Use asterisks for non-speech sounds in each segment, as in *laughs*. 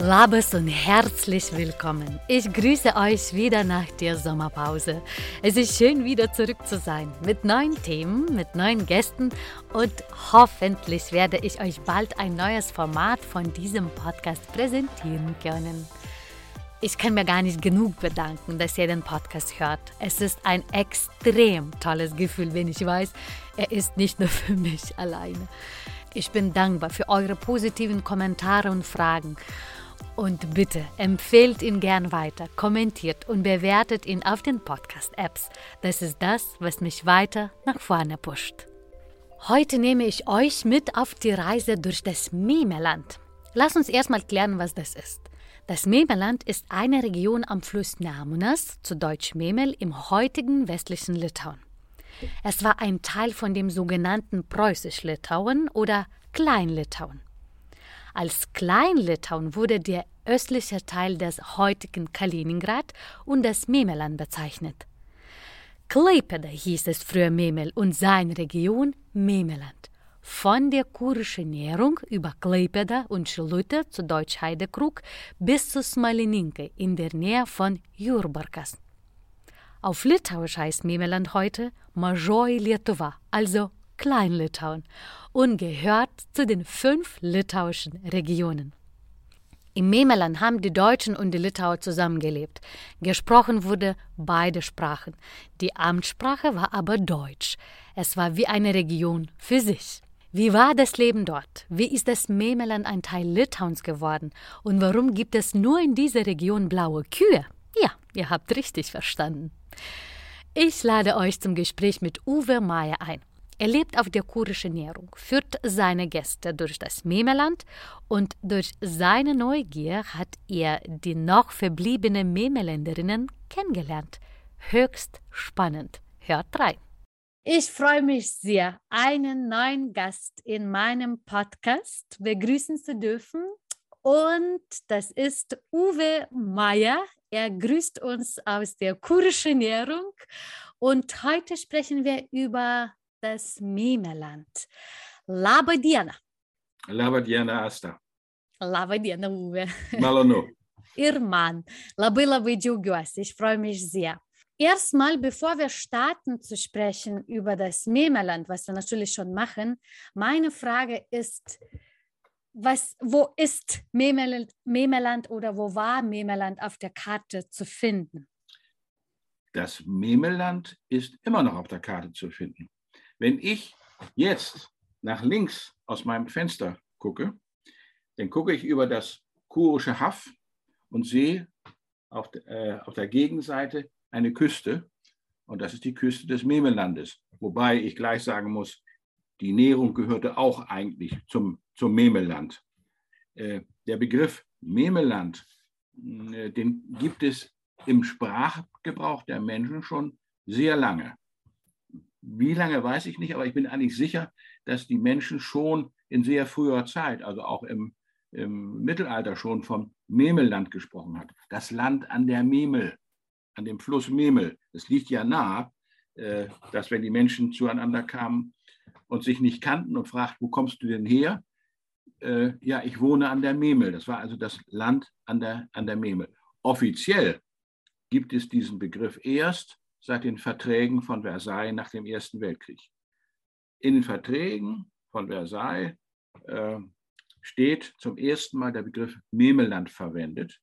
Labes und herzlich willkommen. Ich grüße euch wieder nach der Sommerpause. Es ist schön, wieder zurück zu sein mit neuen Themen, mit neuen Gästen und hoffentlich werde ich euch bald ein neues Format von diesem Podcast präsentieren können. Ich kann mir gar nicht genug bedanken, dass ihr den Podcast hört. Es ist ein extrem tolles Gefühl, wenn ich weiß, er ist nicht nur *laughs* für mich alleine. Ich bin dankbar für eure positiven Kommentare und Fragen. Und bitte empfehlt ihn gern weiter, kommentiert und bewertet ihn auf den Podcast-Apps. Das ist das, was mich weiter nach vorne pusht. Heute nehme ich euch mit auf die Reise durch das Memeland. Lass uns erstmal klären, was das ist. Das Memeland ist eine Region am Fluss Nemunas, zu Deutsch Memel, im heutigen westlichen Litauen. Es war ein Teil von dem sogenannten Preußisch-Litauen oder Klein-Litauen. Als Klein-Litauen wurde der östliche Teil des heutigen Kaliningrad und das Memeland bezeichnet. Klaipeda hieß es früher Memel und seine Region Memeland. Von der kurischen Nährung über Klaipeda und Schilute zu Deutsch Heidekrug bis zu Smalininke in der Nähe von Jurbarkas. Auf Litauisch heißt Memeland heute Mažoji Lietuva, also Klein-Litauen, und gehört zu den fünf litauischen Regionen. Im Memeland haben die Deutschen und die Litauer zusammengelebt. Gesprochen wurde beide Sprachen. Die Amtssprache war aber Deutsch. Es war wie eine Region für sich. Wie war das Leben dort? Wie ist das Memeland ein Teil Litauens geworden? Und warum gibt es nur in dieser Region blaue Kühe? Ja, ihr habt richtig verstanden. Ich lade euch zum Gespräch mit Uwe Meyer ein. Er lebt auf der kurischen Nährung, führt seine Gäste durch das Memeland und durch seine Neugier hat er die noch verbliebenen Memeländerinnen kennengelernt. Höchst spannend. Hört rein. Ich freue mich sehr, einen neuen Gast in meinem Podcast begrüßen zu dürfen. Und das ist Uwe Meyer. Er grüßt uns aus der kurischen Nährung. Und heute sprechen wir über das Memeland. Labą dieną. Labą dieną, Asta. Labą dieną, Uwe. Malonu. *laughs* Ir man. Labai, labai džiaugiuosi. Ich freue mich sehr. Erstmal, bevor wir starten zu sprechen über das Memeland, was wir natürlich schon machen, meine Frage ist, was, wo ist Memeland, Memeland oder wo war Memeland auf der Karte zu finden? Das Memeland ist immer noch auf der Karte zu finden. Wenn ich jetzt nach links aus meinem Fenster gucke, dann gucke ich über das kurische Haff und sehe auf, äh, auf der Gegenseite eine Küste. Und das ist die Küste des Memelandes. Wobei ich gleich sagen muss, die Nährung gehörte auch eigentlich zum, zum Memeland. Äh, der Begriff Memeland, äh, den gibt es im Sprachgebrauch der Menschen schon sehr lange. Wie lange weiß ich nicht, aber ich bin eigentlich sicher, dass die Menschen schon in sehr früher Zeit, also auch im, im Mittelalter schon vom Memelland gesprochen hat. Das Land an der Memel, an dem Fluss Memel. Es liegt ja nah, äh, dass wenn die Menschen zueinander kamen und sich nicht kannten und fragten, wo kommst du denn her? Äh, ja, ich wohne an der Memel. Das war also das Land an der, an der Memel. Offiziell gibt es diesen Begriff erst seit den Verträgen von Versailles nach dem Ersten Weltkrieg. In den Verträgen von Versailles äh, steht zum ersten Mal der Begriff Memeland verwendet.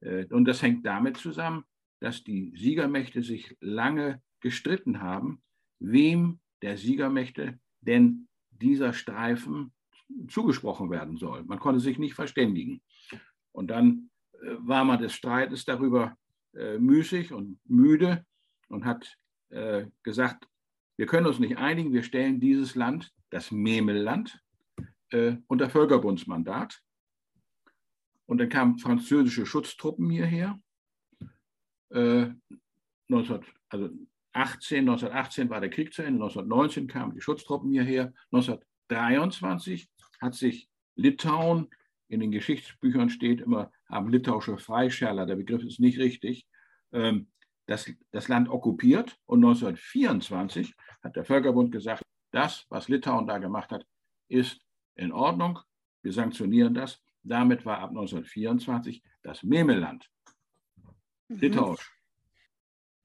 Äh, und das hängt damit zusammen, dass die Siegermächte sich lange gestritten haben, wem der Siegermächte denn dieser Streifen zugesprochen werden soll. Man konnte sich nicht verständigen. Und dann äh, war man des Streites darüber äh, müßig und müde und hat äh, gesagt, wir können uns nicht einigen, wir stellen dieses Land, das Memelland, äh, unter Völkerbundsmandat. Und dann kamen französische Schutztruppen hierher. Äh, 19, also 18, 1918 war der Krieg zu Ende, 1919 kamen die Schutztruppen hierher, 1923 hat sich Litauen, in den Geschichtsbüchern steht immer, haben litauische Freischärler, der Begriff ist nicht richtig, ähm, das, das Land okkupiert und 1924 hat der Völkerbund gesagt, das, was Litauen da gemacht hat, ist in Ordnung, wir sanktionieren das. Damit war ab 1924 das Memeland mhm. litauisch.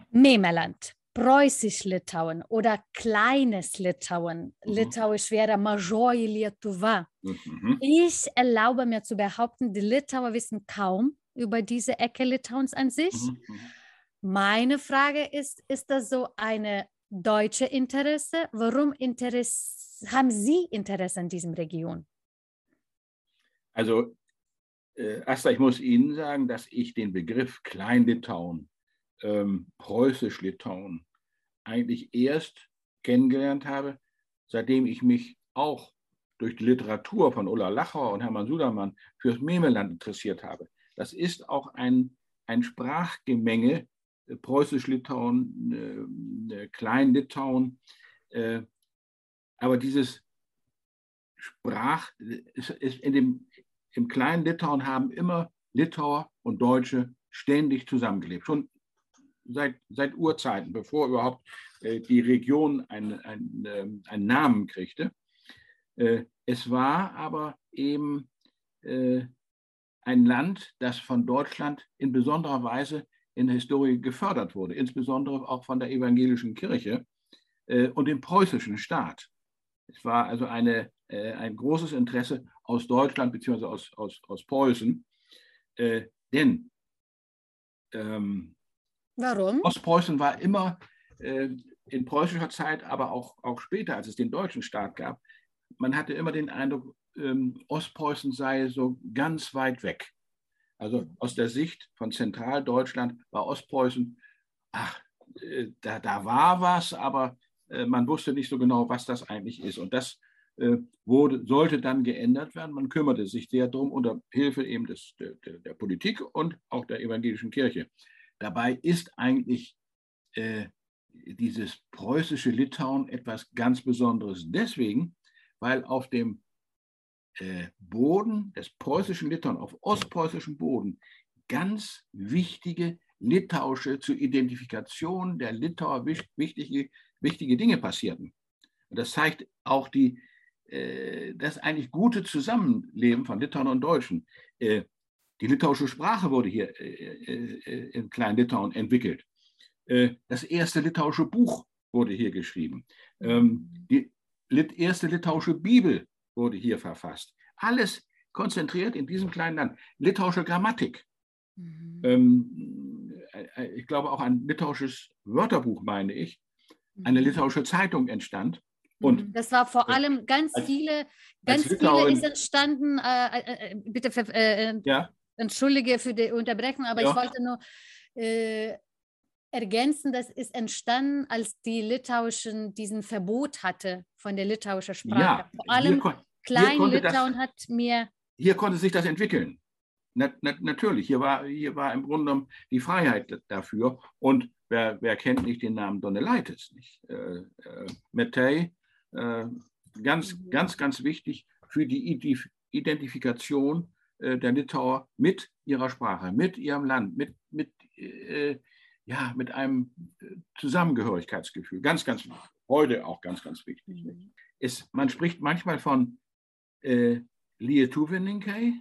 Memeland, Preußisch-Litauen oder kleines Litauen. Mhm. Litauisch wäre Majoji Lietuva. Mhm. Ich erlaube mir zu behaupten, die Litauer wissen kaum über diese Ecke Litauens an sich. Mhm. Meine Frage ist, ist das so eine deutsche Interesse? Warum Interesse, haben Sie Interesse an diesem Region? Also, äh, Asta, ich muss Ihnen sagen, dass ich den Begriff Klein-Litauen, ähm, Preußisch-Litauen eigentlich erst kennengelernt habe, seitdem ich mich auch durch die Literatur von Ulla Lachauer und Hermann Sudermann fürs Memeland interessiert habe. Das ist auch ein, ein Sprachgemenge Preußisch-Litauen, äh, Klein-Litauen. Äh, aber dieses Sprach, ist, in dem, im kleinen Litauen haben immer Litauer und Deutsche ständig zusammengelebt, schon seit, seit Urzeiten, bevor überhaupt äh, die Region einen, einen, ähm, einen Namen kriegte. es war aber eben ein Land, das von Deutschland in besonderer Weise in der Historie gefördert wurde, insbesondere auch von der evangelischen Kirche äh, und dem preußischen Staat. Es war also eine, äh, ein großes Interesse aus Deutschland bzw. Aus, aus, aus Preußen, äh, denn ähm, Warum? Ostpreußen war immer äh, in preußischer Zeit, aber auch, auch später, als es den deutschen Staat gab, man hatte immer den Eindruck, ähm, Ostpreußen sei so ganz weit weg. Also aus der Sicht von Zentraldeutschland war Ostpreußen, ach, äh, da, da war was, aber äh, man wusste nicht so genau, was das eigentlich ist. Und das äh, wurde, sollte dann geändert werden. Man kümmerte sich sehr darum unter Hilfe eben des, der, der Politik und auch der evangelischen Kirche. Dabei ist eigentlich äh, dieses preußische Litauen etwas ganz Besonderes deswegen, weil auf dem Boden des preußischen Litauen, auf ostpreußischem Boden, ganz wichtige litauische zur Identifikation der Litauer wichtige, wichtige Dinge passierten. Und das zeigt auch die, äh, das eigentlich gute Zusammenleben von Litauern und Deutschen. Äh, die litauische Sprache wurde hier in Klein-Litauen entwickelt. Das erste litauische Buch wurde hier geschrieben. Ähm, die erste litauische Bibel wurde hier verfasst. Alles konzentriert in diesem kleinen Land. Litauische Grammatik. Mhm. Ähm, äh, äh, ich glaube auch ein litauisches Wörterbuch, meine ich. Eine mhm. litauische Zeitung entstand. Und das war vor allem ganz als, viele, ganz viele ist entstanden. Äh, äh, äh bitte äh, ja. entschuldige für die Unterbrechung, aber ja. ich wollte nur ergänzen, das ist entstanden, als die Litauischen diesen Verbot hatte von der litauischen Sprache. Ja, Vor allem Klein-Litauen hat mir. Hier konnte sich das entwickeln. Na, na, natürlich, hier war, hier war im Grunde genommen die Freiheit dafür. Und wer, wer kennt nicht den Namen Donelaitis nicht? Äh, äh, Mattei, äh, ganz, mhm. ganz, ganz wichtig für die Identifikation äh, der Litauer mit ihrer Sprache, mit ihrem Land, mit, mit äh, ja, mit einem äh, Zusammengehörigkeitsgefühl. Ganz, ganz, heute auch ganz, ganz wichtig. Mhm. Es, man spricht manchmal von äh, Lietuvininkai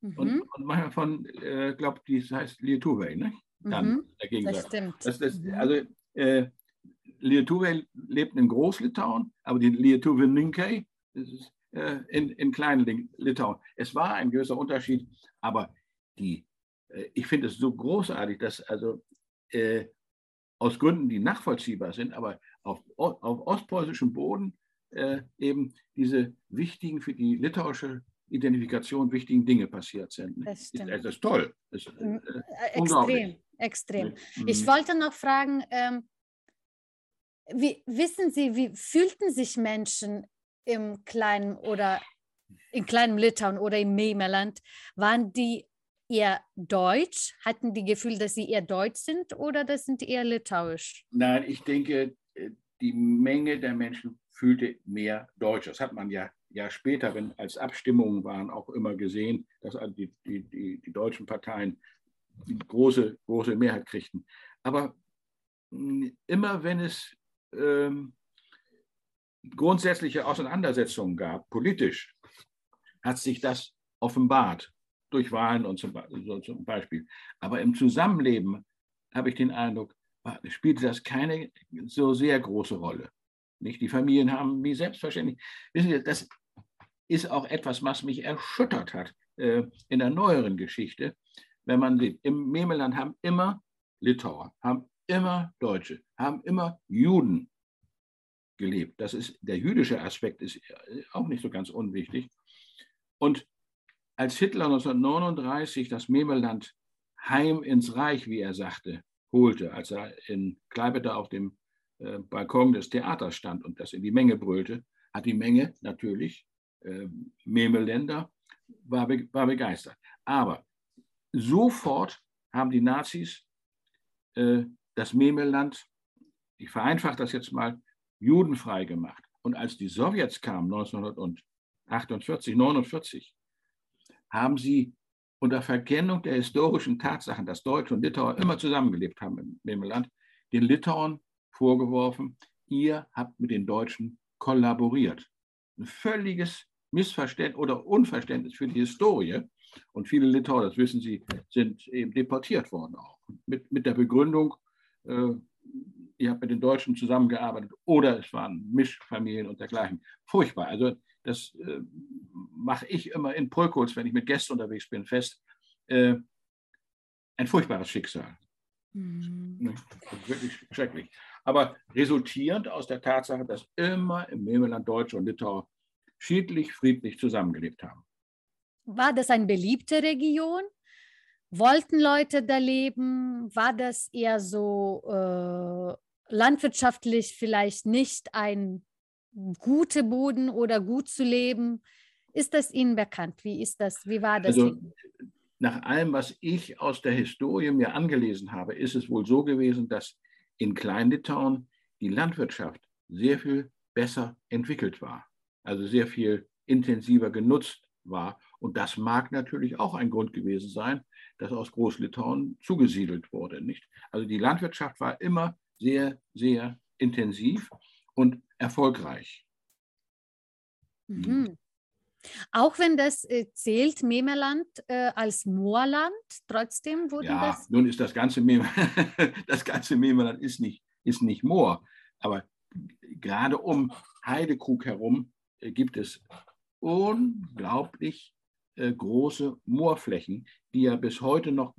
mhm. und, und, manchmal von, äh, glaube das heißt Lietuvei, ne? Dann mhm, dagegen das stimmt. Das, das, mhm. also, äh, Lietuvei lebt in Großlitauen, aber die Lietuvininkai ist äh, in, in kleinen Litauen. Es war ein gewisser Unterschied, aber die, äh, ich finde es so großartig, dass also äh, aus Gründen, die nachvollziehbar sind, aber auf, auf ostpreußischem Boden äh, eben diese wichtigen, für die litauische Identifikation wichtigen Dinge passiert sind. Das, ist, das ist toll. Das ist, äh, äh extrem, extrem. Mhm. Ich wollte noch fragen, ähm, wie, wissen Sie, wie fühlten sich Menschen im kleinen oder in kleinem Litauen oder im Memeland? Waren die eher deutsch? Hatten die Gefühl, dass sie eher deutsch sind oder das sind eher litauisch? Nein, ich denke, äh, die Menge der Menschen fühlte mehr Deutsch. Das hat man ja, ja später, wenn als Abstimmungen waren, auch immer gesehen, dass also die, die, die, die deutschen Parteien die große, große Mehrheit kriegten. Aber hm, immer wenn es ähm, grundsätzliche Auseinandersetzungen gab, politisch, hat sich das offenbart durch Wahlen und zum, so zum Beispiel. Aber im Zusammenleben habe ich den Eindruck, spielte das keine so sehr große Rolle. Nicht? Die Familien haben wie selbstverständlich. Wissen Sie, das ist auch etwas, was mich erschüttert hat äh, in der neueren Geschichte. Wenn man sieht, im Memeland haben immer Litauer, haben immer Deutsche, haben immer Juden gelebt. Das ist, der jüdische Aspekt ist auch nicht so ganz unwichtig. Und als Hitler 1939 das Memeland heim ins Reich, wie er sagte, holte, als er in Kleipeda auf dem äh, Balkon des Theaters stand und das in die Menge brüllte, hat die Menge natürlich, äh, Memeländer, war, be war begeistert. Aber sofort haben die Nazis äh, das Memeland, ich vereinfache das jetzt mal, judenfrei gemacht. Und als die Sowjets kamen, 1948, 49, haben sie unter Verkennung der historischen Tatsachen, dass Deutsche und Litauer immer zusammengelebt haben im Memeland, den Litauern vorgeworfen, ihr habt mit den Deutschen kollaboriert. Ein völliges Missverständnis oder Unverständnis für die Historie. Und viele Litauer, das wissen Sie, sind eben deportiert worden auch. Mit, mit der Begründung, äh, ihr habt mit den Deutschen zusammengearbeitet oder es waren Mischfamilien und dergleichen. Furchtbar. Also das äh, mache ich immer in Pulkos, wenn ich mit Gästen unterwegs bin, fest. Äh, ein furchtbares Schicksal. Mhm. Ne? Wirklich schrecklich. Aber resultierend aus der Tatsache, dass immer im Memeland Deutsche und Litauer schiedlich, friedlich zusammengelebt haben. War das eine beliebte Region? Wollten Leute da leben? War das eher so äh, landwirtschaftlich vielleicht nicht ein guter Boden oder gut zu leben? Ist das Ihnen bekannt? Wie ist das? Wie war das? Also, nach allem, was ich aus der Historie mir angelesen habe, ist es wohl so gewesen, dass in Kleinlitauen die Landwirtschaft sehr viel besser entwickelt war, also sehr viel intensiver genutzt war. Und das mag natürlich auch ein Grund gewesen sein, dass aus Großlitauen zugesiedelt wurde. Nicht? Also die Landwirtschaft war immer sehr, sehr intensiv und erfolgreich. Mhm. Auch wenn das äh, zählt, Memerland äh, als Moorland, trotzdem wurde ja, das. Nun ist das ganze, Memer, *laughs* das ganze Memerland ist nicht, ist nicht Moor, aber gerade um Heidekrug herum äh, gibt es unglaublich äh, große Moorflächen, die ja bis heute noch,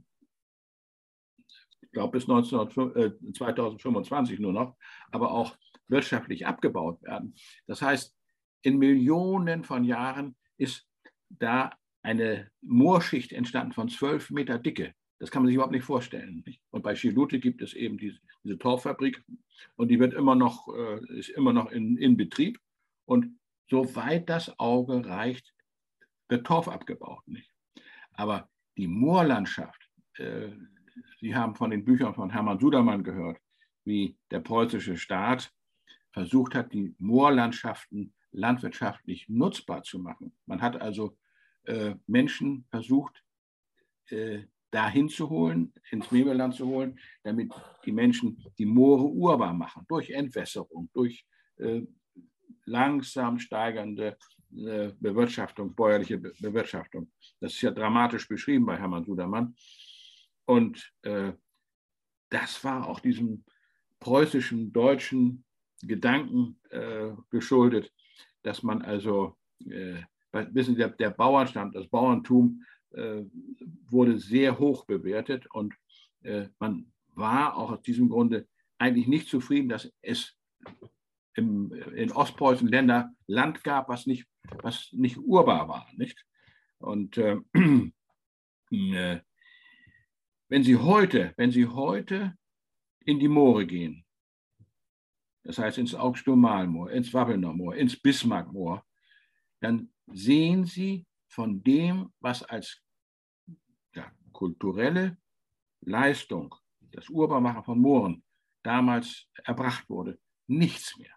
ich glaube bis 19, 2025 äh, nur noch, aber auch wirtschaftlich abgebaut werden. Das heißt, in Millionen von Jahren ist da eine Moorschicht entstanden von zwölf Meter Dicke. Das kann man sich überhaupt nicht vorstellen. Und bei Chilute gibt es eben diese, diese Torffabrik und die wird immer noch, äh, ist immer noch in, in Betrieb. Und soweit das Auge reicht, wird Torf abgebaut. Nicht? Aber die Moorlandschaft, äh, Sie haben von den Büchern von Hermann Sudermann gehört, wie der preußische Staat versucht hat, die Moorlandschaften landwirtschaftlich nutzbar zu machen. Man hat also äh, Menschen versucht, äh, dahin zu holen, ins Meberland zu holen, damit die Menschen die Moore urbar machen, durch Entwässerung, durch äh, langsam steigernde äh, Bewirtschaftung, bäuerliche Be Bewirtschaftung. Das ist ja dramatisch beschrieben bei Hermann Sudermann. Und äh, das war auch diesem preußischen, deutschen Gedanken äh, geschuldet, dass man also, äh, wissen Sie, der, der, Bauernstand, das Bauerntum äh, wurde sehr hoch bewertet und äh, man war auch aus diesem Grunde eigentlich nicht zufrieden, dass es im, in Ostpreußen Länder Land gab, was nicht, was nicht urbar war. Nicht? Und äh, *clears throat* äh, wenn Sie heute, wenn Sie heute in die Moore gehen, das heißt ins Augstürmalmoor, ins Wappelner Moor, ins Bismarckmoor, dann sehen Sie von dem, was als ja, kulturelle Leistung, das Urbarmachen von Mooren damals erbracht wurde, nichts mehr.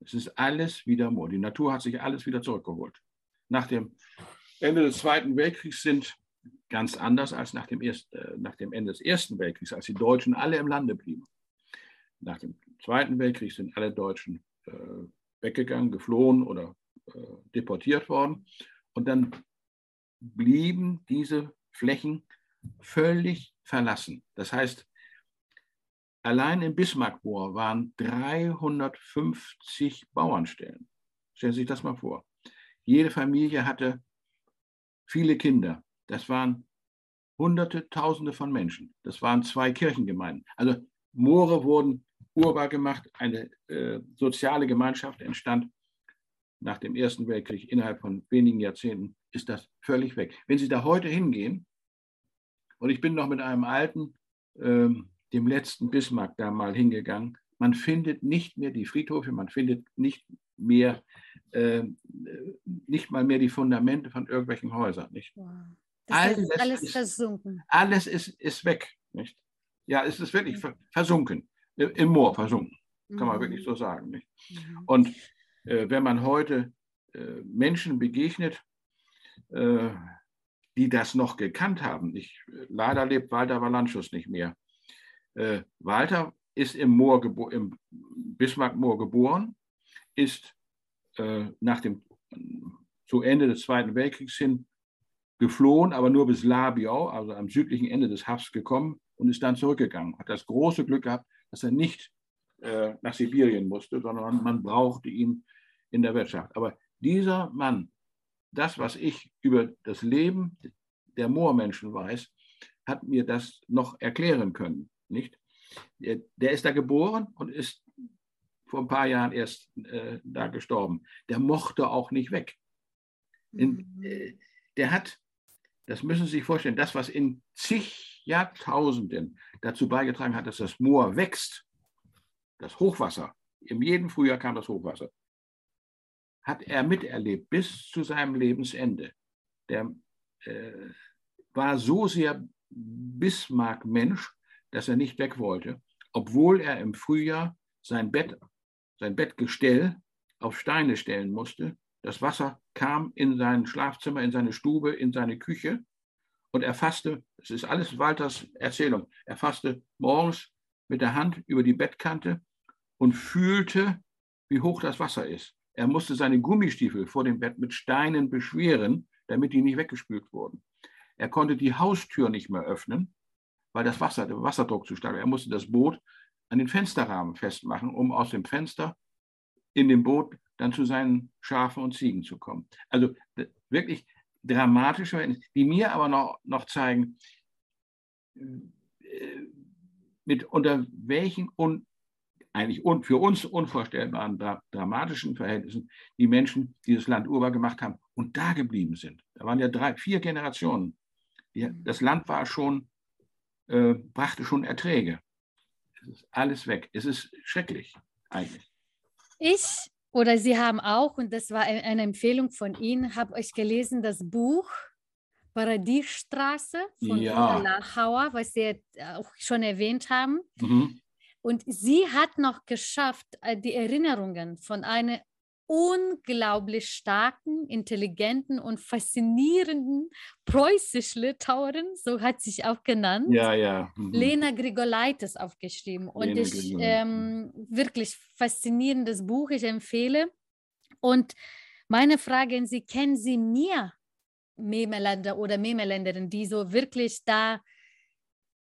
Es ist alles wieder Moor. Die Natur hat sich alles wieder zurückgeholt. Nach dem Ende des Zweiten Weltkriegs sind ganz anders als nach dem, Erst, äh, nach dem Ende des Ersten Weltkriegs, als die Deutschen alle im Lande blieben. Nach dem Zweiten Weltkrieg sind alle Deutschen äh, weggegangen, geflohen oder äh, deportiert worden. Und dann blieben diese Flächen völlig verlassen. Das heißt, allein im Bismarckmoor waren 350 Bauernstellen. Stellen Sie sich das mal vor. Jede Familie hatte viele Kinder. Das waren Hunderte, Tausende von Menschen. Das waren zwei Kirchengemeinden. Also Moore wurden urbar gemacht. Eine äh, soziale Gemeinschaft entstand nach dem Ersten Weltkrieg. Innerhalb von wenigen Jahrzehnten ist das völlig weg. Wenn Sie da heute hingehen, und ich bin noch mit einem alten, äh, dem letzten Bismarck da mal hingegangen, man findet nicht mehr die Friedhöfe, man findet nicht mehr, äh, nicht mal mehr die Fundamente von irgendwelchen Häusern. Nicht? Wow. alles ist alles ist, versunken. Alles ist, ist weg. Nicht? Ja, es ist wirklich mhm. versunken, im Moor versunken, kann man mhm. wirklich so sagen. Nicht? Mhm. Und äh, wenn man heute äh, Menschen begegnet, äh, die das noch gekannt haben, ich, leider lebt Walter Valanchus nicht mehr. Äh, Walter ist im, Moor im Bismarck-Moor geboren, ist äh, nach dem, zu Ende des Zweiten Weltkriegs hin geflohen, aber nur bis Labiau, also am südlichen Ende des Hafs gekommen und ist dann zurückgegangen. Hat das große Glück gehabt, dass er nicht äh, nach Sibirien musste, sondern man brauchte ihn in der Wirtschaft. Aber dieser Mann, das, was ich über das Leben der Moormenschen weiß, hat mir das noch erklären können. Nicht? Der, der ist da geboren und ist vor ein paar Jahren erst äh, da gestorben. Der mochte auch nicht weg. In, mhm. äh, der hat, das müssen Sie sich vorstellen, das, was in zig Jahrtausenden dazu beigetragen hat, dass das Moor wächst, das Hochwasser, in jedem Frühjahr kam das Hochwasser, hat er miterlebt bis zu seinem Lebensende. Der äh, war so sehr Bismarck-Mensch, dass er nicht weg wollte, obwohl er im Frühjahr sein Bett sein Bettgestell auf Steine stellen musste. Das Wasser kam in sein Schlafzimmer, in seine Stube, in seine Küche und er fasste, es ist alles Walters Erzählung, er fasste morgens mit der Hand über die Bettkante und fühlte, wie hoch das Wasser ist. Er musste seine Gummistiefel vor dem Bett mit Steinen beschweren, damit die nicht weggespült wurden. Er konnte die Haustür nicht mehr öffnen, weil das Wasser, der Wasserdruck zu stark war. Er musste das Boot an den Fensterrahmen festmachen, um aus dem Fenster in dem Boot dann zu seinen Schafen und Ziegen zu kommen. Also wirklich dramatische, die mir aber noch, noch zeigen, äh, mit unter welchen un, eigentlich un, für uns unvorstellbaren dra dramatischen Verhältnissen die Menschen dieses Land urbar gemacht haben und da geblieben sind. Da waren ja drei, vier Generationen. Die, das Land war schon, äh, brachte schon Erträge. Es ist alles weg. Es ist schrecklich eigentlich. Ich oder Sie haben auch, und das war eine Empfehlung von Ihnen, habe euch gelesen, das Buch Paradiesstraße von ja. Lachauer, was Sie auch schon erwähnt haben. Mhm. Und sie hat noch geschafft, äh, die Erinnerungen von einer unglaublich starken, intelligenten und faszinierenden preußisch-Litauerin, so hat sich auch genannt, ja, ja. Mhm. Lena Grigolaitis aufgeschrieben. Und Lena ich ähm, wirklich faszinierendes Buch, ich empfehle. Und meine Frage an Sie, kennen Sie mehr Memeländer oder Memeländerinnen, die so wirklich da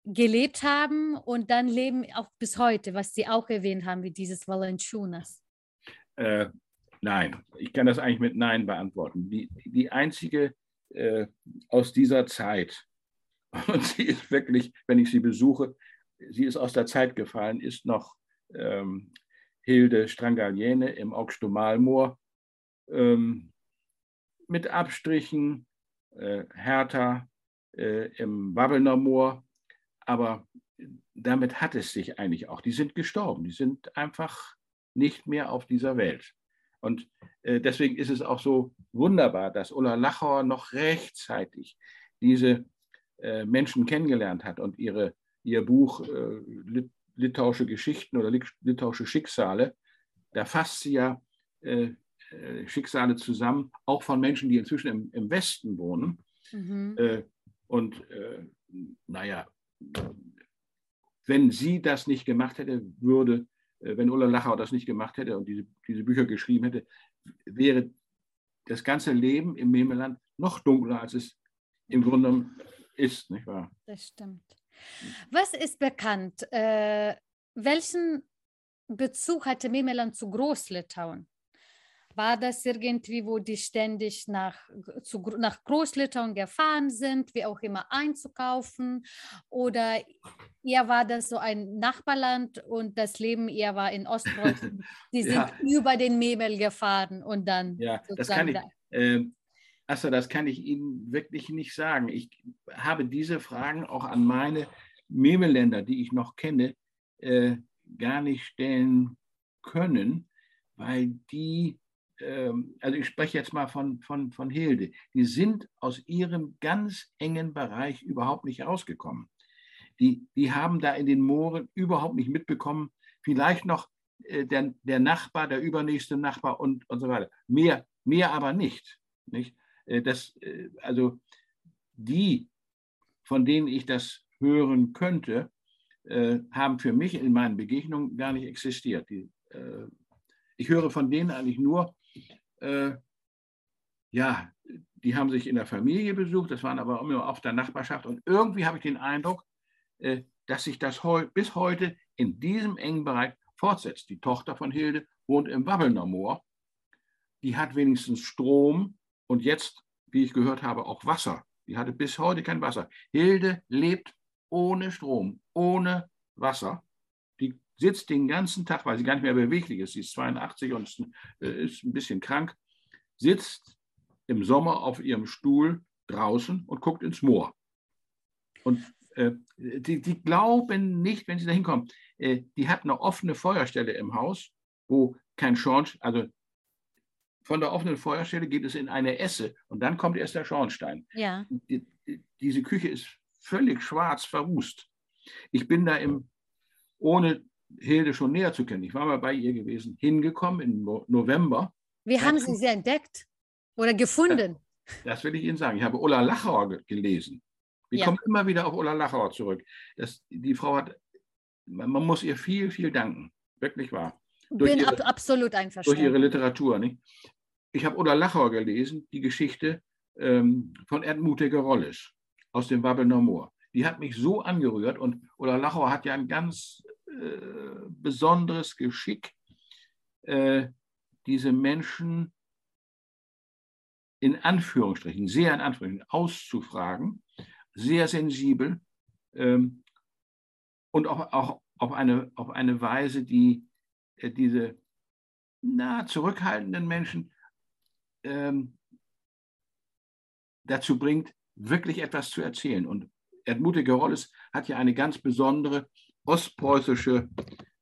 gelebt haben und dann leben auch bis heute, was Sie auch erwähnt haben, wie dieses Valenchunas? Äh, Nein, ich kann das eigentlich mit Nein beantworten. Die, die einzige äh, aus dieser Zeit, *laughs* und sie ist wirklich, wenn ich sie besuche, sie ist aus der Zeit gefallen, ist noch ähm, Hilde Strangaliene im Augstomalmoor ähm, mit Abstrichen, äh, Hertha äh, im Wabbelner Moor, aber damit hat es sich eigentlich auch. Die sind gestorben, die sind einfach nicht mehr auf dieser Welt. Und äh, deswegen ist es auch so wunderbar, dass Ulla Lachauer noch rechtzeitig diese äh, Menschen kennengelernt hat und ihre, ihr Buch äh, Lit Litauische Geschichten oder Lit Litauische Schicksale, da fasst sie ja äh, äh, Schicksale zusammen, auch von Menschen, die inzwischen im, im Westen wohnen. Mhm. Äh, und naja, wenn sie das nicht gemacht hätte, würde, wenn Ulla Lachau das nicht gemacht hätte und diese, diese Bücher geschrieben hätte, wäre das ganze Leben im Memeland noch dunkler, als es im Grunde ist, nicht wahr? Das stimmt. Was ist bekannt? Äh, welchen Bezug hatte Memeland zu Großlitauen? War das irgendwie, wo die ständig nach, zu, nach Großlitauen gefahren sind, wie auch immer einzukaufen? Oder eher war das so ein Nachbarland und das Leben eher war in Ostpreußen? *laughs* Die sind ja. über den Memel gefahren und dann. Ja, das kann ich. Äh, Assa, das kann ich Ihnen wirklich nicht sagen. Ich habe diese Fragen auch an meine Memeländer, die ich noch kenne, äh, gar nicht stellen können, weil die also ich spreche jetzt mal von, von, von Hilde, die sind aus ihrem ganz engen Bereich überhaupt nicht rausgekommen. Die, die haben da in den Mooren überhaupt nicht mitbekommen, vielleicht noch äh, der, der Nachbar, der übernächste Nachbar und, und so weiter. Mehr, mehr aber nicht. nicht? Äh, das, äh, also die, von denen ich das hören könnte, haben für mich in meinen Begegnungen gar nicht existiert. Die, ich höre von denen eigentlich nur, äh, ja, die haben sich in der Familie besucht, das waren aber immer auf der Nachbarschaft. Und irgendwie habe ich den Eindruck, äh, dass sich das heu bis heute in diesem engen Bereich fortsetzt. Die Tochter von Hilde wohnt im Wabbelner Moor. Die hat wenigstens Strom und jetzt, wie ich gehört habe, auch Wasser. Die hatte bis heute kein Wasser. Hilde lebt ohne Strom, ohne Wasser sitzt den ganzen Tag, weil sie gar nicht mehr beweglich ist, sie ist 82 und äh, ist ein bisschen krank, sitzt im Sommer auf ihrem Stuhl draußen und guckt ins Moor. Und äh, die, die, glauben nicht, wenn sie da hinkommen, äh, die hat eine offene Feuerstelle im Haus, wo kein Schornstein, also von der offenen Feuerstelle geht es in eine Esse und dann kommt erst der Schornstein. Ja. Die, diese Küche ist völlig schwarz verrußt. Ich bin da im, ohne Hilde schon näher zu kennen. Ich war mal bei ihr gewesen, hingekommen im November. Wie haben Sie sie entdeckt oder gefunden? Das will ich Ihnen sagen. Ich habe Ulla Lachauer gelesen. Wir ja. kommen immer wieder auf Ulla Lachauer zurück. Das, die Frau hat, man muss ihr viel, viel danken. Wirklich wahr. Durch Bin ihre, ab, absolut einverstanden. Durch ihre Literatur. Nicht? Ich habe Ulla Lachauer gelesen, die Geschichte ähm, von Erdmutiger Rolles aus dem Wabbelner Moor. Die hat mich so angerührt und Ulla Lachauer hat ja ein ganz äh, besonderes Geschick, äh, diese Menschen in Anführungsstrichen, sehr in Anführungsstrichen, auszufragen, sehr sensibel ähm, und auch, auf, eine, auf eine Weise, die äh, diese na, zurückhaltenden Menschen ähm, dazu bringt, wirklich etwas zu erzählen. Und Edmute Gerolles hat ja eine ganz besondere ostpreußische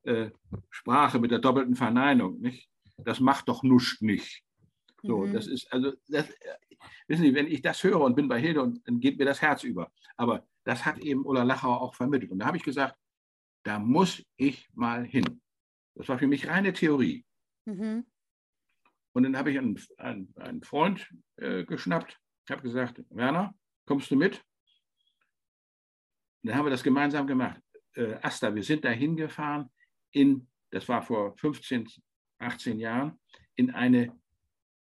äh, Sprache mit der doppelten Verneinung, nicht? Das macht doch nuscht nicht. So, mhm. das ist, also, das, wissen Sie, wenn ich das höre und bin bei Hilde, und, dann geht mir das Herz über. Aber das hat eben Ulla Lachauer auch vermittelt. Und da habe ich gesagt, da muss ich mal hin. Das war für mich reine Theorie. Mhm. Und dann habe ich einen, einen, einen Freund äh, geschnappt, habe gesagt, Werner, kommst du mit? Und dann haben wir das gemeinsam gemacht äh, Asta, wir sind da hingefahren in, das war vor 15, 18 Jahren, in eine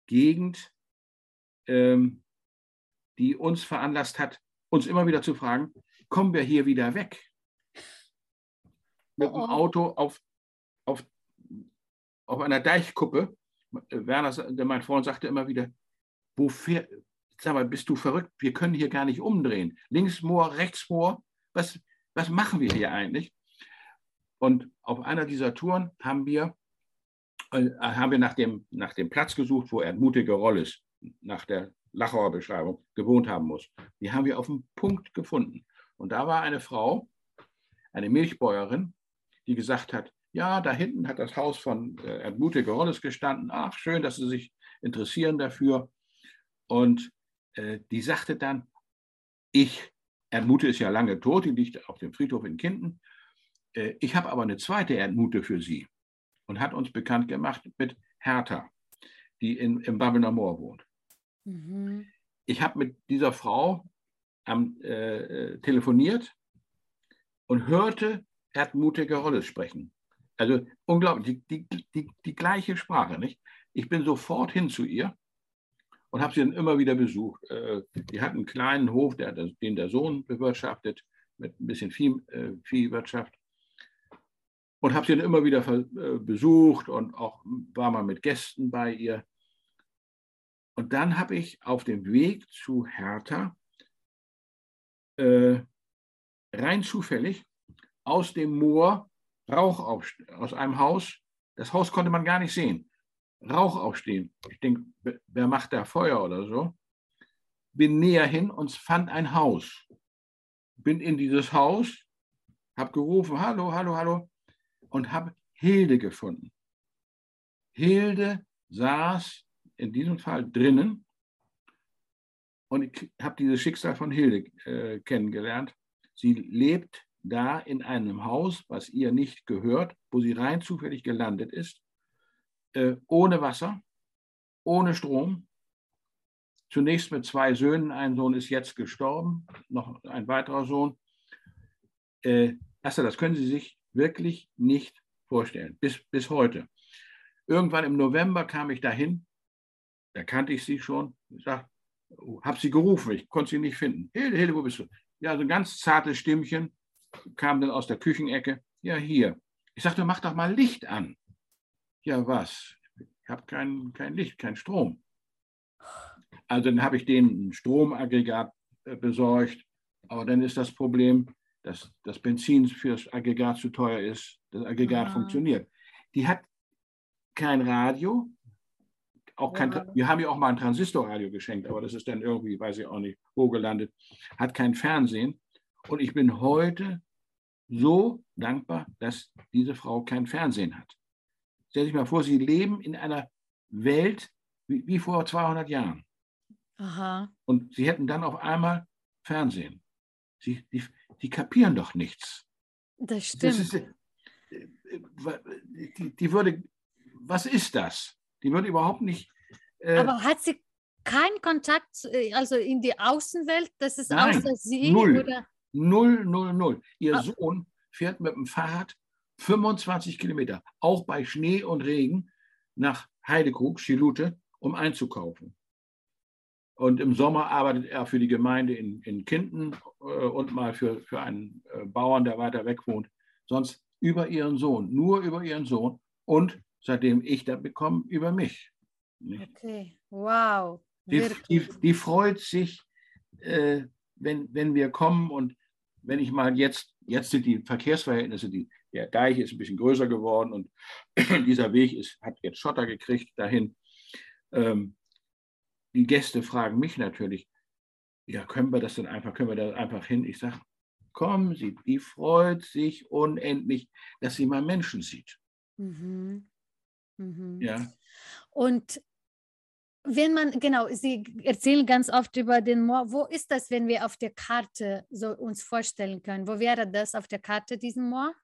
Gegend, ähm, die uns veranlasst hat, uns immer wieder zu fragen, kommen wir hier wieder weg? Mit dem. Auto auf, auf, auf einer Deichkuppe. Werner, mein Freund, sagte immer wieder, wo fährt, sag mal, bist du verrückt? Wir können hier gar nicht umdrehen. Links Moor, rechts Moor. Was, was machen wir hier eigentlich? Und auf einer dieser Touren haben wir, äh, haben wir nach, dem, nach dem Platz gesucht, wo er mutige Rolles nach der Lachauer Beschreibung gewohnt haben muss. Die haben wir auf dem Punkt gefunden. Und da war eine Frau, eine Milchbäuerin, die gesagt hat, ja, da hinten hat das Haus von äh, Erdmutige Rolles gestanden. Ach, schön, dass Sie sich interessieren dafür. Und äh, die sagte dann, ich Erdmute ist ja lange tot, die liegt auf dem Friedhof in Kinden. Äh, ich habe aber eine zweite Erdmute für Sie und hat uns bekannt gemacht mit Hertha, die in, im Babelner Moor wohnt. Mhm. Ich habe mit dieser Frau am, äh, telefoniert und hörte Erdmute Gerolles sprechen. Also unglaublich, die, die, die, die gleiche Sprache, nicht? Ich bin sofort hin zu ihr und habe sie dann immer wieder besucht. Äh, die hat einen kleinen Hof, den der Sohn bewirtschaftet, mit ein bisschen Vieh, äh, Viehwirtschaft. Und habe sie dann immer wieder äh, besucht und auch war mal mit Gästen bei ihr. Und dann habe ich auf dem Weg zu Hertha äh, rein zufällig aus dem Moor Rauch auf, aus einem Haus. Das Haus konnte man gar nicht sehen. Rauch aufstehen. Ich denke, wer macht da Feuer oder so? Bin näher hin und fand ein Haus. Bin in dieses Haus, habe gerufen, hallo, hallo, hallo, und habe Hilde gefunden. Hilde saß in diesem Fall drinnen und ich habe dieses Schicksal von Hilde äh, kennengelernt. Sie lebt da in einem Haus, was ihr nicht gehört, wo sie rein zufällig gelandet ist, äh, ohne Wasser, ohne Strom. Zunächst mit zwei Söhnen, ein Sohn ist jetzt gestorben, noch ein weiterer Sohn. Äh, also das können Sie sich wirklich nicht vorstellen, bis, bis heute. Irgendwann im November kam ich dahin, da kannte ich sie schon, habe sie gerufen, ich konnte sie nicht finden. Hilde, Hilde, wo bist du? Ja, so ein ganz zartes Stimmchen kam dann aus der Küchenecke. Ja, hier. Ich sagte, mach doch mal Licht an. Ja, was? Ich habe kein, kein Licht, kein Strom. Also dann habe ich denen ein Stromaggregat äh, besorgt. Aber dann ist das Problem, dass das Benzin fürs Aggregat zu teuer ist. Das Aggregat Aha. funktioniert. Die hat kein Radio, auch kein, ja. wir haben ihr auch mal ein Transistorradio geschenkt, aber das ist dann irgendwie, weiß ich auch nicht, wo gelandet. Hat kein Fernsehen. Und ich bin heute so dankbar, dass diese Frau kein Fernsehen hat. Stell sich mal vor, Sie leben in einer Welt wie, wie vor 200 Jahren. Aha. Und Sie hätten dann auf einmal Fernsehen. Sie, die, die kapieren doch nichts. Das stimmt. Das ist, äh, die, die, würde, was ist das? Die würde überhaupt nicht. Äh, Aber hat sie keinen Kontakt, äh, also in die Außenwelt? Das ist Nein, außer sie? Null. Oder? Null, null, null. Ihr ah. Sohn fährt mit dem Fahrrad 25 Kilometer, auch bei Schnee und Regen, nach Heidekrug, Schilute, um einzukaufen. Und im Sommer arbeitet er für die Gemeinde in, in Kinden äh, und mal für, für einen äh, Bauern, der weiter weg wohnt. Sonst über ihren Sohn, nur über ihren Sohn und seitdem ich da bekomme, über mich. Nicht? Okay, wow. Die, die, die, freut sich, äh, wenn, wenn wir kommen und wenn ich mal jetzt, jetzt sind die Verkehrsverhältnisse, die, der Deich ist ein bisschen größer geworden und *clears throat* dieser Weg ist, hat jetzt Schotter gekriegt dahin. Ähm, die Gäste fragen mich natürlich, ja, können wir das denn einfach, können wir da einfach hin? Ich sage, kommen Sie, die freut sich unendlich, dass sie mal Menschen sieht. Mhm. Mhm. Ja. Und wenn man, genau, Sie erzählen ganz oft über den Moor. Wo ist das, wenn wir auf der Karte so uns vorstellen können? Wo wäre das auf der Karte, diesen Moor?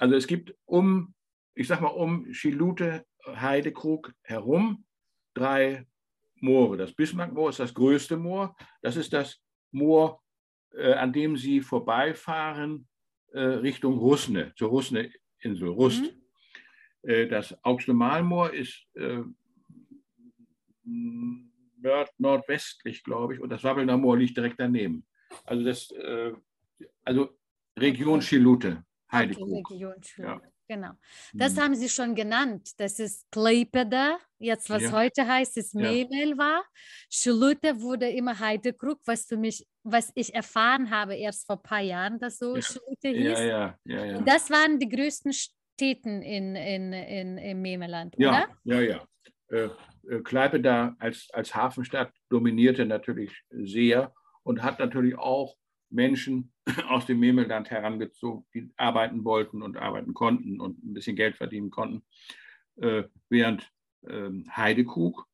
Also es gibt um, ich sag mal, um Schilute, Heidekrug herum drei Moore. Das Bismarckmoor ist das größte Moor. Das ist das Moor, äh, an dem Sie vorbeifahren äh, Richtung Rusne, zur Rusne-Insel, Rust. Mhm. Äh, das Augsle-Malmoor ist äh, nord nordwestlich, glaube ich, und das Wabbelner Moor liegt direkt daneben. Also das, äh, also Region Schilute, Schilute. Ja. Genau. Das hm. haben Sie schon genannt. Das ist Kleipeda, jetzt was ja. heute heißt, ist Memel war. Schilute wurde immer Heidekrug, was für mich, was ich erfahren habe erst vor ein paar Jahren, dass so ja. Schilute hieß. Ja, ja, ja, ja. Das waren die größten Städten in, in, in, im Memeland, ja, oder? Ja, ja. Äh, äh, Kleipe da als, als Hafenstadt dominierte natürlich sehr und hat natürlich auch Menschen *laughs* aus dem Memelland herangezogen, die arbeiten wollten und arbeiten konnten und ein bisschen Geld verdienen konnten, äh, während ähm, Heidekrug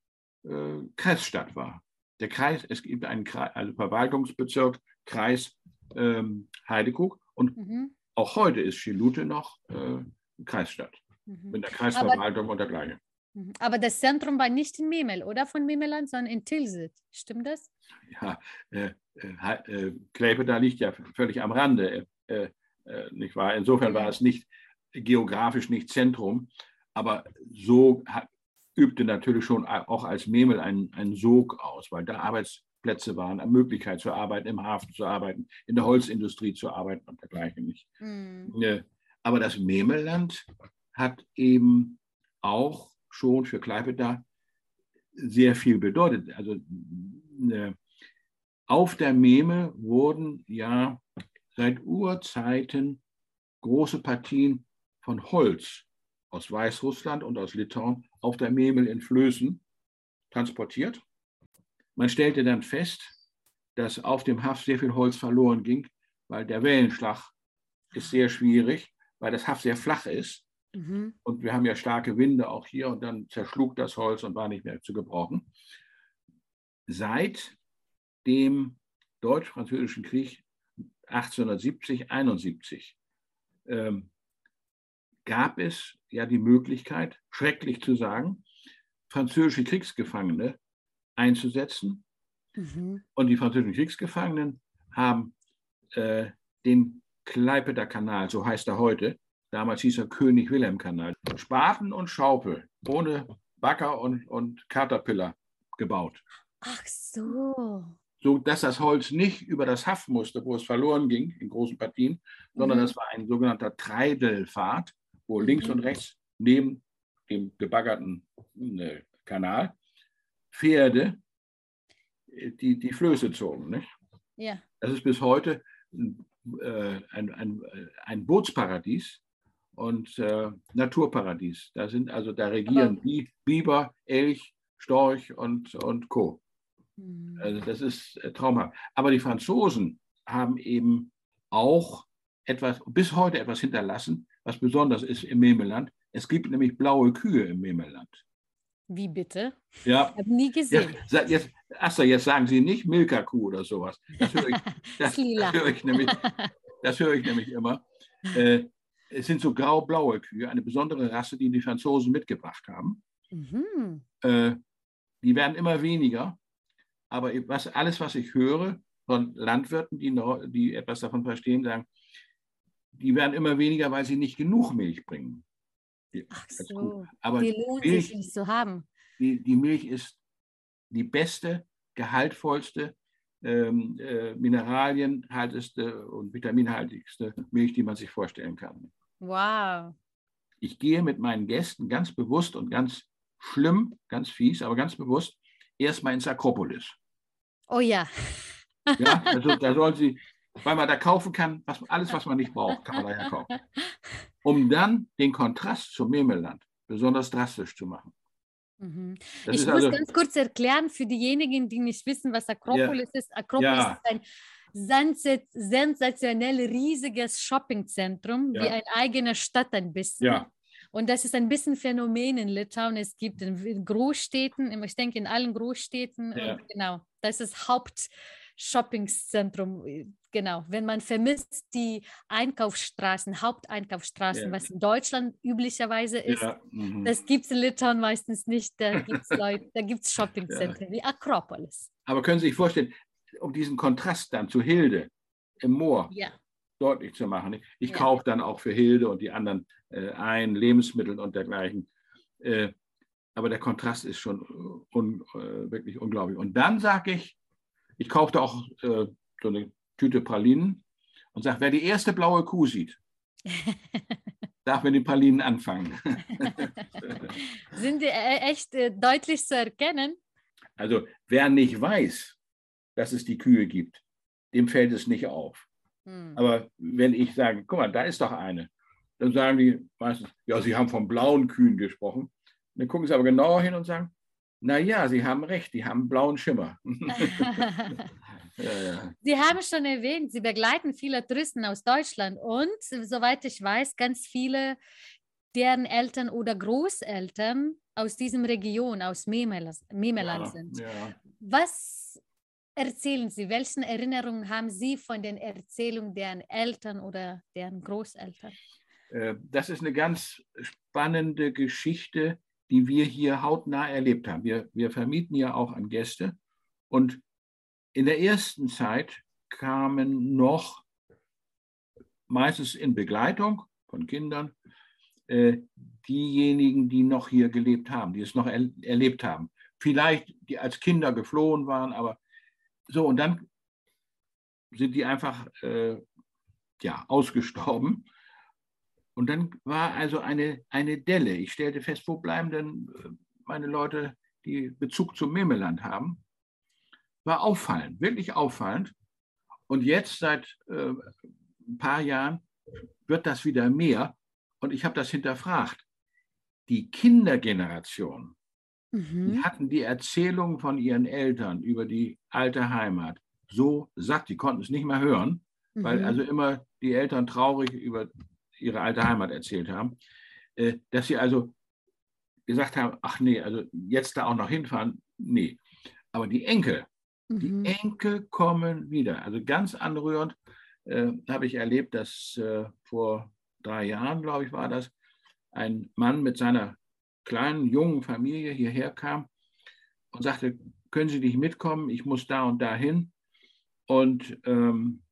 Kreisstadt war. Der Kreis, es gibt einen Kreis, also Verwaltungsbezirk Kreis ähm, Heidekrug. Und mhm. auch heute ist Schilute noch äh, Kreisstadt mhm. mit der Kreisverwaltung aber, und dergleichen. Mhm. Aber das Zentrum war nicht in Memel, oder? Von Memeland, sondern in Tilsit. Stimmt das? Ja, äh, äh, Kläpe, da liegt ja völlig am Rande. Äh, äh, nicht wahr? Insofern war es nicht geografisch nicht Zentrum, aber so hat, übte natürlich schon auch als Memel einen, einen Sog aus, weil da Arbeitsplätze waren, eine Möglichkeit zu arbeiten, im Hafen zu arbeiten, in der Holzindustrie zu arbeiten und dergleichen nicht. Mhm. Aber das Memelland hat eben auch schon für Kleipeda sehr viel bedeutet. Also auf der Meme wurden ja seit Urzeiten große Partien von Holz aus Weißrussland und aus Litauen auf der Memel in Flößen transportiert. Man stellte dann fest, dass auf dem Haff sehr viel Holz verloren ging, weil der Wellenschlag ist sehr schwierig, weil das Haff sehr flach ist. Mhm. Und wir haben ja starke Winde auch hier und dann zerschlug das Holz und war nicht mehr zu gebrauchen. Seit dem Deutsch-Französischen Krieg 1870, 71 ähm, gab es ja die Möglichkeit, schrecklich zu sagen, französische Kriegsgefangene einzusetzen. Mhm. Und die französischen Kriegsgefangenen haben äh, den Kleipeter Kanal, so heißt er heute, damals hieß er König Wilhelm Kanal, Spaten und Schaufel ohne Bagger und, und Caterpillar gebaut. Ach so. So dass das Holz nicht über das Haff musste, wo es verloren ging in großen Partien, sondern mhm. das war ein sogenannter Treidelpfad, wo mhm. links und rechts neben dem gebaggerten äh, Kanal Pferde äh, die, die Flöße zogen. Nicht? Ja. Das ist bis heute äh, ein, ein, ein Bootsparadies und äh, Naturparadies. Da sind also, da regieren Aber, Biber, Elch, Storch und, und Co. Mhm. Also das ist äh, traumhaft. Aber die Franzosen haben eben auch etwas, bis heute etwas hinterlassen, was besonders ist im Memeland. Es gibt nämlich blaue Kühe im Memeland. Wie bitte? Ja. Ich habe nie gesehen. Ja, jetzt, achso, jetzt sagen Sie nicht Milka-Kuh oder sowas. Das höre ich, *laughs* das höre ich, nämlich, das höre ich nämlich immer. *laughs* Äh, es sind so grau-blaue Kühe, eine besondere Rasse, die die Franzosen mitgebracht haben. Mhm. Äh, die werden immer weniger. Aber was, alles, was ich höre von Landwirten, die, noch, die etwas davon verstehen, sagen, die werden immer weniger, weil sie nicht genug Milch bringen. Die, Ach so, Aber die lohnt Milch, sich nicht zu haben. Die, die Milch ist die beste, gehaltvollste, ähm, äh, mineralienhaltigste und vitaminhaltigste Milch, die man sich vorstellen kann. Wow. Ich gehe mit meinen Gästen ganz bewusst und ganz schlimm, ganz fies, aber ganz bewusst erstmal ins Akropolis. Oh ja. Ja, also da *laughs* sollen Sie weil man da kaufen kann, was, alles, was man nicht braucht, kann man daher kaufen. Um dann den Kontrast zum Memelland besonders drastisch zu machen. Mhm. Ich muss also, ganz kurz erklären für diejenigen, die nicht wissen, was Akropolis ja, ist. Akropolis ja. ist ein sensationell riesiges Shoppingzentrum, ja. wie eine eigene Stadt ein bisschen. Ja. Und das ist ein bisschen Phänomen in Litauen. Es gibt in Großstädten, ich denke in allen Großstädten, genau, das ist Haupt. Shoppingzentrum, äh, genau. Wenn man vermisst die Einkaufsstraßen, Haupteinkaufsstraßen, ja. was in Deutschland üblicherweise ist, ja. mhm. das gibt es in Litauen meistens nicht. Da gibt es *laughs* Leute, da gibt es Shoppingzentren ja. wie Akropolis. Aber können Sie sich vorstellen, um diesen Kontrast dann zu Hilde im Moor deutlich zu machen. Ich kaufe dann auch für Hilde und die anderen äh, ein, Lebensmittel und dergleichen. Äh, aber der Kontrast ist schon äh, un, äh, wirklich unglaublich. Und dann sage ich, ich kaufte auch äh, so eine Tüte Pralinen und sage, wer die erste blaue Kuh sieht, *laughs* darf mit den Pralinen anfangen. *laughs* Sind die äh, echt deutlich zu erkennen? Also wer nicht weiß, dass es die Kühe gibt, dem fällt es nicht auf. Hm. Aber wenn ich sage, guck mal, da ist doch eine, dann sagen die meistens, ja, sie haben von blauen Kühen gesprochen. Dann gucken sie aber genauer hin und sagen, naja, Sie haben recht, die haben blauen Schimmer. *laughs* ja, ja. Sie haben schon erwähnt, Sie begleiten viele Touristen aus Deutschland und, soweit ich weiß, ganz viele, deren Eltern oder Großeltern aus diesem Region, aus Memeland, Memeland sind. Was erzählen Sie, welche Erinnerungen haben Sie von den Erzählungen deren Eltern oder deren Großeltern? Äh, das ist eine ganz spannende Geschichte, die wir hier hautnah erlebt haben. Wir, wir vermieten ja auch an Gäste und in der ersten Zeit kamen noch meistens in Begleitung von Kindern äh, diejenigen, die noch hier gelebt haben, die es noch er, erlebt haben. Vielleicht die als Kinder geflohen waren, aber so und dann sind die einfach äh, ja, ausgestorben. Und dann war also eine, eine Delle. Ich stellte fest, wo bleiben denn äh, meine Leute, die Bezug zum Memeland haben? War auffallend, wirklich auffallend. Und jetzt seit äh, ein paar Jahren wird das wieder mehr. Und ich habe das hinterfragt. Die Kindergeneration, mhm. die hatten die Erzählung von ihren Eltern über die alte Heimat so satt, die konnten es nicht mehr hören, mhm. weil also immer die Eltern traurig über ihre alte Heimat erzählt haben, äh, dass sie also gesagt haben, ach nee, also jetzt da auch noch hinfahren, nee. Aber die Enkel, mhm. die Enkel kommen wieder. Also ganz anrührend äh, habe ich erlebt, dass äh, vor drei Jahren, glaube ich, war das, ein Mann mit seiner kleinen, jungen Familie hierher kam und sagte, können Sie nicht mitkommen? Ich muss da und da hin. Und ähm,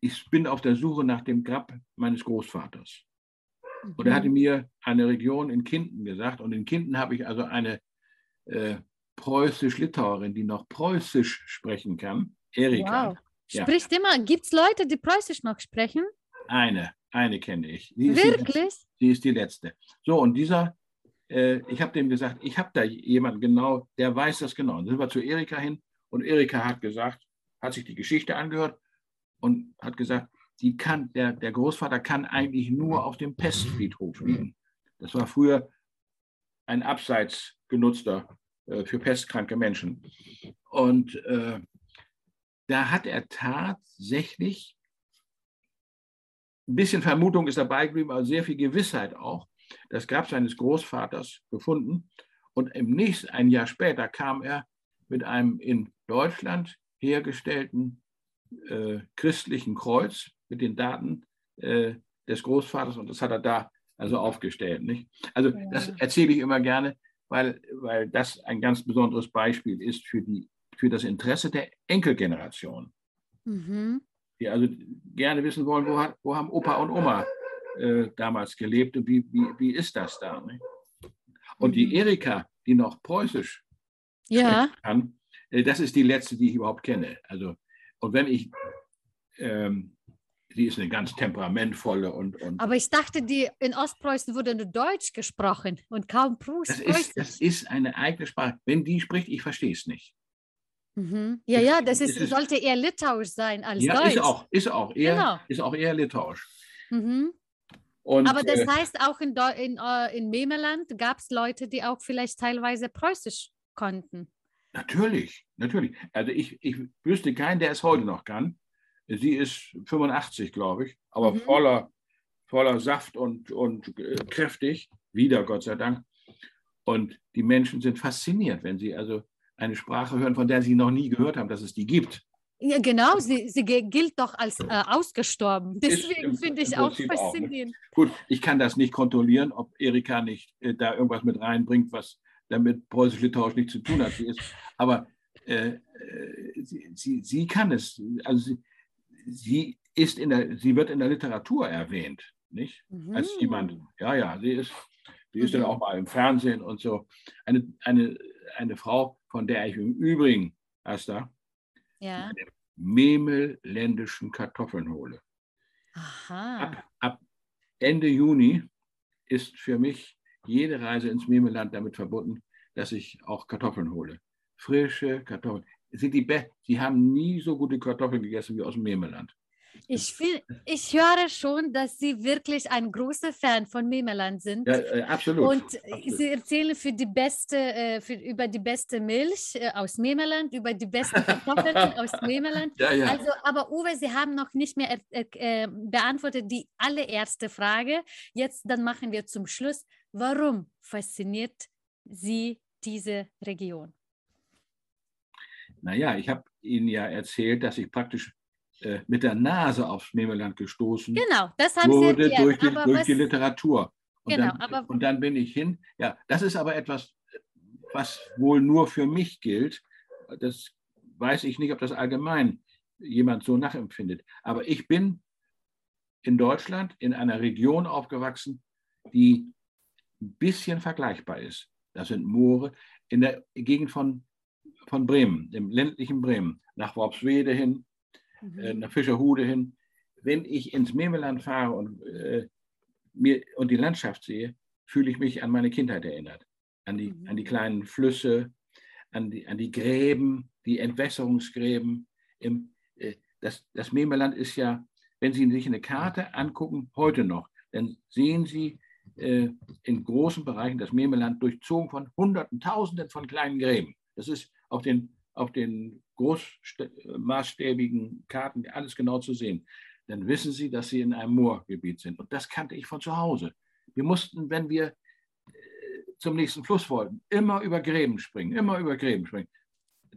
ich bin auf der Suche nach dem Grab meines Großvaters. Und er hatte mhm. mir eine Region in Kinden gesagt. Und in Kinden habe ich also eine äh, preußisch-Litauerin, die noch preußisch sprechen kann, Erika. Wow. Ja. Spricht immer, gibt es Leute, die preußisch noch sprechen? Eine, eine kenne ich. Die Wirklich? Sie ist die letzte. So, und dieser, äh, ich habe dem gesagt, ich habe da jemanden genau, der weiß das genau. Dann sind wir zu Erika hin und Erika hat gesagt, hat sich die Geschichte angehört und hat gesagt, die kann, der, der Großvater kann eigentlich nur auf dem Pestfriedhof liegen. Das war früher ein abseits genutzter äh, für pestkranke Menschen. Und äh, da hat er tatsächlich, ein bisschen Vermutung ist dabei geblieben, aber sehr viel Gewissheit auch, das Grab seines Großvaters gefunden. Und im nächsten, ein Jahr später kam er mit einem in Deutschland hergestellten äh, christlichen Kreuz mit den Daten äh, des Großvaters und das hat er da also aufgestellt. Nicht? Also ja. das erzähle ich immer gerne, weil, weil das ein ganz besonderes Beispiel ist für, die, für das Interesse der Enkelgeneration. Mhm. Die also gerne wissen wollen, wo, hat, wo haben Opa und Oma äh, damals gelebt und wie, wie, wie ist das da. Nicht? Und mhm. die Erika, die noch preußisch ja. kann, äh, das ist die letzte, die ich überhaupt kenne. Also und wenn ich, ähm, die ist eine ganz temperamentvolle und, und. Aber ich dachte, die in Ostpreußen wurde nur Deutsch gesprochen und kaum Preußen. Das ist, das ist eine eigene Sprache. Wenn die spricht, ich verstehe es nicht. Mhm. Ja, ja, das ist, ist, sollte eher litauisch sein als ja, Deutsch. Ist auch, ist auch eher, genau. ist auch eher litauisch. Mhm. Und, Aber das äh, heißt, auch in, in, äh, in Memeland gab es Leute, die auch vielleicht teilweise Preußisch konnten. Natürlich, natürlich. Also ich, ich wüsste keinen, der es heute noch kann. Sie ist 85, glaube ich, aber mhm. voller, voller Saft und, und äh, kräftig, wieder Gott sei Dank. Und die Menschen sind fasziniert, wenn sie also eine Sprache hören, von der sie noch nie gehört haben, dass es die gibt. Ja, genau, sie, sie gilt doch als äh, ausgestorben. Deswegen finde ich auch faszinierend. Auch, ne? Gut, ich kann das nicht kontrollieren, ob Erika nicht äh, da irgendwas mit reinbringt, was damit preußisch-litauisch nichts zu tun hat. Sie ist, aber äh, äh, sie, sie, sie, kann es. Also sie, sie, ist in der, sie wird in der Literatur erwähnt, nicht? Mhm. Als jemand, ja, ja, sie ist, sie ist mhm. dann auch mal im Fernsehen und so. Eine, eine, eine Frau, von der ich im Übrigen, Asta, ja. memelländischen Kartoffeln hole. Aha. Ab, ab Ende Juni ist für mich jede Reise ins Memeland damit verbunden, dass ich auch Kartoffeln hole. Frische Kartoffeln. Sind die Sie haben nie so gute Kartoffeln gegessen wie aus dem Memeland. Ich, find, ich höre schon, dass Sie wirklich ein großer Fan von Memeland sind. Ja, äh, absolut. Und absolut. Sie erzählen für die beste, äh, für, über die beste Milch äh, aus Memeland, über die besten Kartoffeln aus *laughs* Memeland. Ja, ja. Also, aber Uwe, Sie haben noch nicht mehr äh, beantwortet die allererste Frage. Jetzt dann machen wir zum Schluss. Warum fasziniert Sie diese Region? Naja, ich habe Ihnen ja erzählt, dass ich praktisch äh, mit der Nase aufs Memeland gestoßen genau, das haben wurde Sie durch, die, durch was, die Literatur. Und, Genau, dann, aber- und dann bin ich hin. Ja, das ist aber etwas, was wohl nur für mich gilt. Das weiß ich nicht, ob das allgemein jemand so nachempfindet. Aber ich bin in Deutschland in einer Region aufgewachsen, die ein bisschen vergleichbar ist. Das sind Moore in der Gegend von, von Bremen, im ländlichen Bremen, nach Worpswede hin, äh, Mhm. nach Fischerhude hin. Wenn ich ins Memeland fahre und, äh, mir, und die Landschaft sehe, fühle ich mich an meine Kindheit erinnert. An die, Mhm. an die kleinen Flüsse, an die, an die Gräben, die Entwässerungsgräben. Im, äh, das, das Memeland ist ja, wenn Sie sich eine Karte angucken, heute noch, dann sehen Sie äh, in großen Bereichen das Memeland durchzogen von Hunderten, Tausenden von kleinen Gräben. Das ist auf den, auf den großmaßstäbigen Karten alles genau zu sehen. Dann wissen Sie, dass Sie in einem Moorgebiet sind. Und das kannte ich von zu Hause. Wir mussten, wenn wir äh, zum nächsten Fluss wollten, immer über Gräben springen, immer über Gräben springen.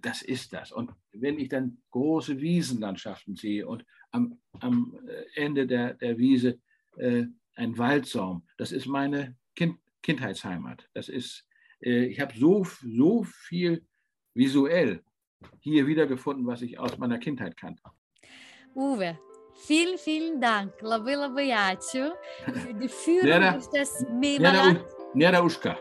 Das ist das. Und wenn ich dann große Wiesenlandschaften sehe und am, am äh, Ende der, der Wiese äh, ein Waldsaum, das ist meine kind, Kindheitsheimat. Das ist, äh, ich habe so, so viel visuell hier wiedergefunden, was ich aus meiner Kindheit kannte. Uwe, vielen, vielen Dank. Labai labai ačiū für *laughs* die Führung durch das Memeland. Nera Uschka.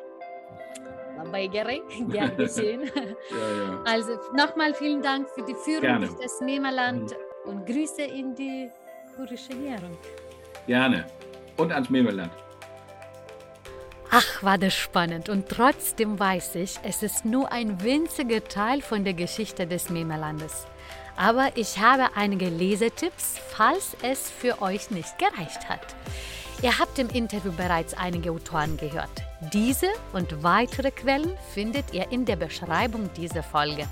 Labai gerai, *laughs* gern geschehen. Ja, ja. Also nochmal vielen Dank für die Führung Gerne. durch das Memeland und Grüße in die kurische Nährung. Gerne. Und ans Memeland. Ach, war das spannend und trotzdem weiß ich, es ist nur ein winziger Teil von der Geschichte des Memerlandes. Aber ich habe einige Lesetipps, falls es für euch nicht gereicht hat. Ihr habt im Interview bereits einige Autoren gehört. Diese und weitere Quellen findet ihr in der Beschreibung dieser Folge.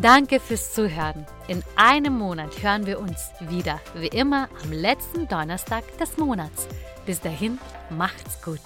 Danke fürs Zuhören. In einem Monat hören wir uns wieder, wie immer am letzten Donnerstag des Monats. Bis dahin, macht's gut.